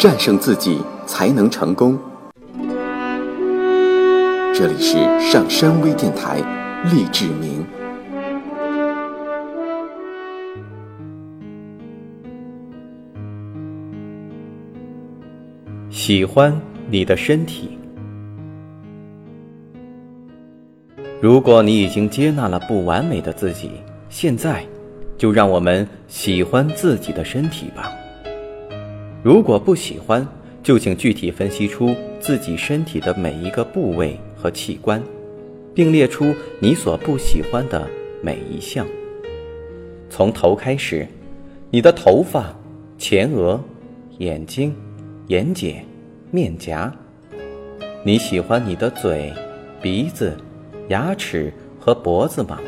战胜自己才能成功。这里是上山微电台，励志明。喜欢你的身体。如果你已经接纳了不完美的自己，现在就让我们喜欢自己的身体吧。如果不喜欢，就请具体分析出自己身体的每一个部位和器官，并列出你所不喜欢的每一项。从头开始，你的头发、前额、眼睛、眼睑、面颊。你喜欢你的嘴、鼻子、牙齿和脖子吗？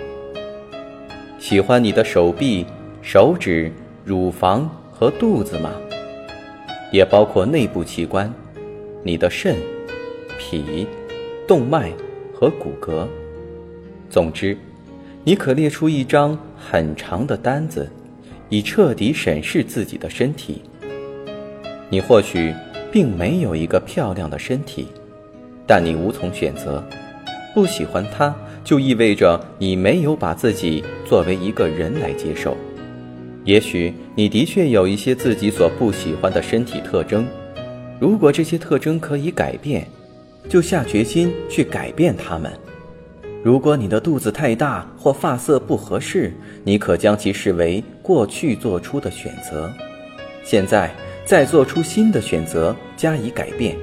喜欢你的手臂、手指、乳房和肚子吗？也包括内部器官，你的肾、脾、动脉和骨骼。总之，你可列出一张很长的单子，以彻底审视自己的身体。你或许并没有一个漂亮的身体，但你无从选择。不喜欢它，就意味着你没有把自己作为一个人来接受。也许你的确有一些自己所不喜欢的身体特征，如果这些特征可以改变，就下决心去改变它们。如果你的肚子太大或发色不合适，你可将其视为过去做出的选择，现在再做出新的选择加以改变。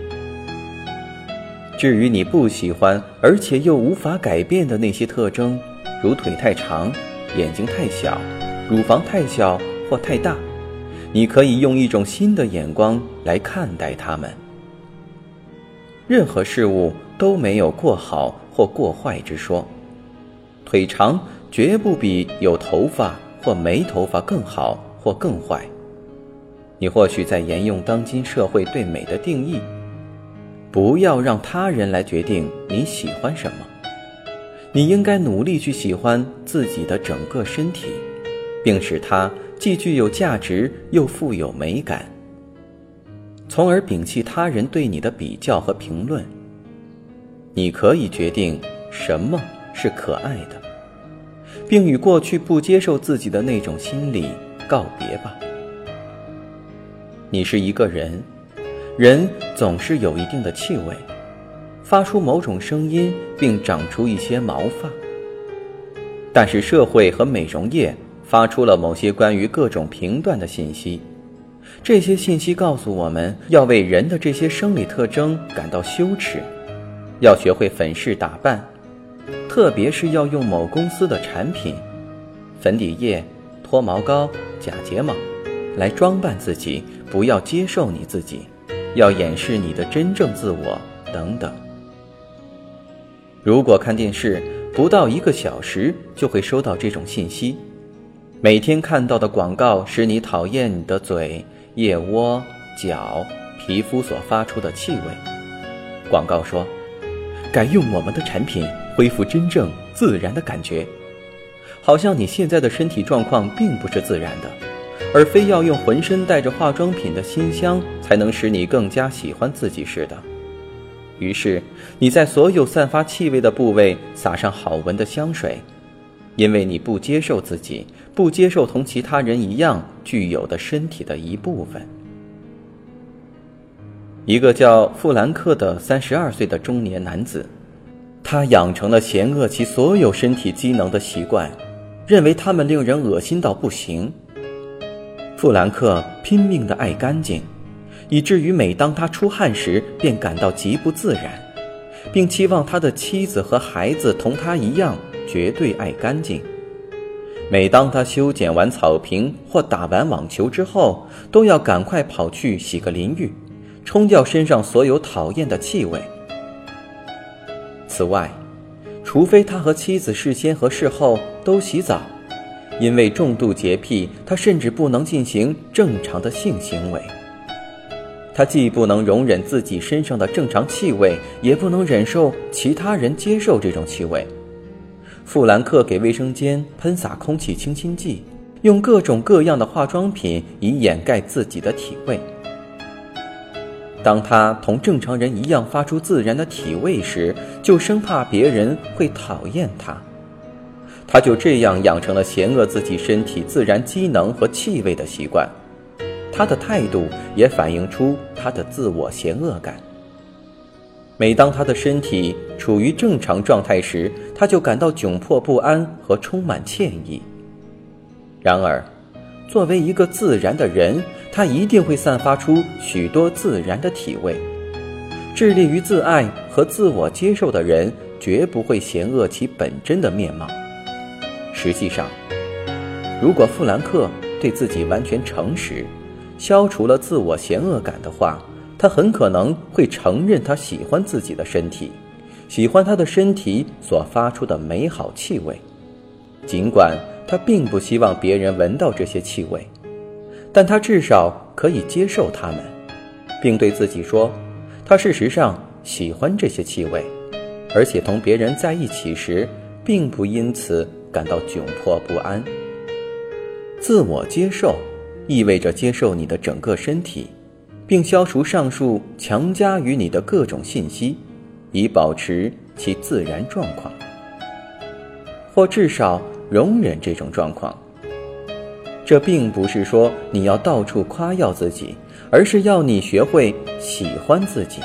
至于你不喜欢而且又无法改变的那些特征，如腿太长、眼睛太小。乳房太小或太大，你可以用一种新的眼光来看待它们。任何事物都没有过好或过坏之说，腿长绝不比有头发或没头发更好或更坏。你或许在沿用当今社会对美的定义，不要让他人来决定你喜欢什么。你应该努力去喜欢自己的整个身体。并使它既具有价值又富有美感，从而摒弃他人对你的比较和评论。你可以决定什么是可爱的，并与过去不接受自己的那种心理告别吧。你是一个人，人总是有一定的气味，发出某种声音，并长出一些毛发。但是社会和美容业。发出了某些关于各种评断的信息，这些信息告诉我们要为人的这些生理特征感到羞耻，要学会粉饰打扮，特别是要用某公司的产品、粉底液、脱毛膏、假睫毛来装扮自己，不要接受你自己，要掩饰你的真正自我等等。如果看电视不到一个小时，就会收到这种信息。每天看到的广告使你讨厌你的嘴、腋窝、脚、皮肤所发出的气味。广告说：“改用我们的产品，恢复真正自然的感觉。”好像你现在的身体状况并不是自然的，而非要用浑身带着化妆品的馨香才能使你更加喜欢自己似的。于是你在所有散发气味的部位撒上好闻的香水。因为你不接受自己，不接受同其他人一样具有的身体的一部分。一个叫富兰克的三十二岁的中年男子，他养成了嫌恶其所有身体机能的习惯，认为他们令人恶心到不行。富兰克拼命的爱干净，以至于每当他出汗时便感到极不自然，并期望他的妻子和孩子同他一样。绝对爱干净。每当他修剪完草坪或打完网球之后，都要赶快跑去洗个淋浴，冲掉身上所有讨厌的气味。此外，除非他和妻子事先和事后都洗澡，因为重度洁癖，他甚至不能进行正常的性行为。他既不能容忍自己身上的正常气味，也不能忍受其他人接受这种气味。富兰克给卫生间喷洒空气清新剂，用各种各样的化妆品以掩盖自己的体味。当他同正常人一样发出自然的体味时，就生怕别人会讨厌他。他就这样养成了嫌恶自己身体自然机能和气味的习惯。他的态度也反映出他的自我嫌恶感。每当他的身体处于正常状态时，他就感到窘迫不安和充满歉意。然而，作为一个自然的人，他一定会散发出许多自然的体味。致力于自爱和自我接受的人，绝不会嫌恶其本真的面貌。实际上，如果富兰克对自己完全诚实，消除了自我嫌恶感的话，他很可能会承认他喜欢自己的身体，喜欢他的身体所发出的美好气味，尽管他并不希望别人闻到这些气味，但他至少可以接受它们，并对自己说，他事实上喜欢这些气味，而且同别人在一起时，并不因此感到窘迫不安。自我接受。意味着接受你的整个身体，并消除上述强加于你的各种信息，以保持其自然状况，或至少容忍这种状况。这并不是说你要到处夸耀自己，而是要你学会喜欢自己。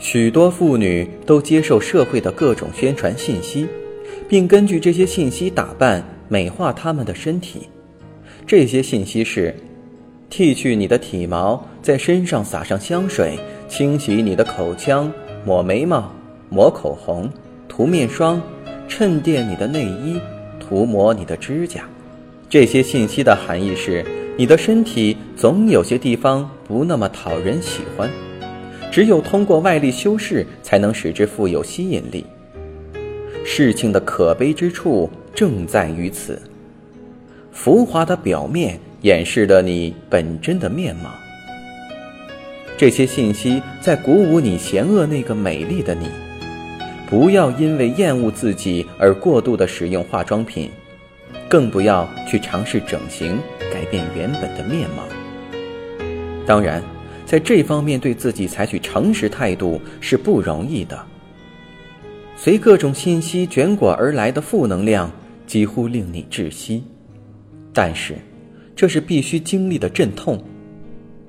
许多妇女都接受社会的各种宣传信息，并根据这些信息打扮、美化她们的身体。这些信息是：剃去你的体毛，在身上撒上香水，清洗你的口腔，抹眉毛，抹口红，涂面霜，衬垫你的内衣，涂抹你的指甲。这些信息的含义是：你的身体总有些地方不那么讨人喜欢，只有通过外力修饰，才能使之富有吸引力。事情的可悲之处正在于此。浮华的表面掩饰了你本真的面貌。这些信息在鼓舞你嫌恶那个美丽的你。不要因为厌恶自己而过度的使用化妆品，更不要去尝试整形改变原本的面貌。当然，在这方面对自己采取诚实态度是不容易的。随各种信息卷裹而来的负能量几乎令你窒息。但是，这是必须经历的阵痛。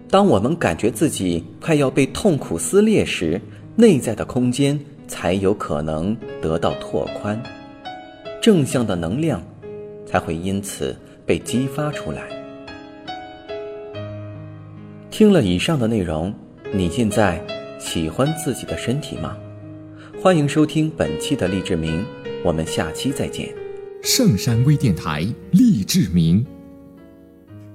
当我们感觉自己快要被痛苦撕裂时，内在的空间才有可能得到拓宽，正向的能量才会因此被激发出来。听了以上的内容，你现在喜欢自己的身体吗？欢迎收听本期的励志明，我们下期再见。圣山微电台励志明。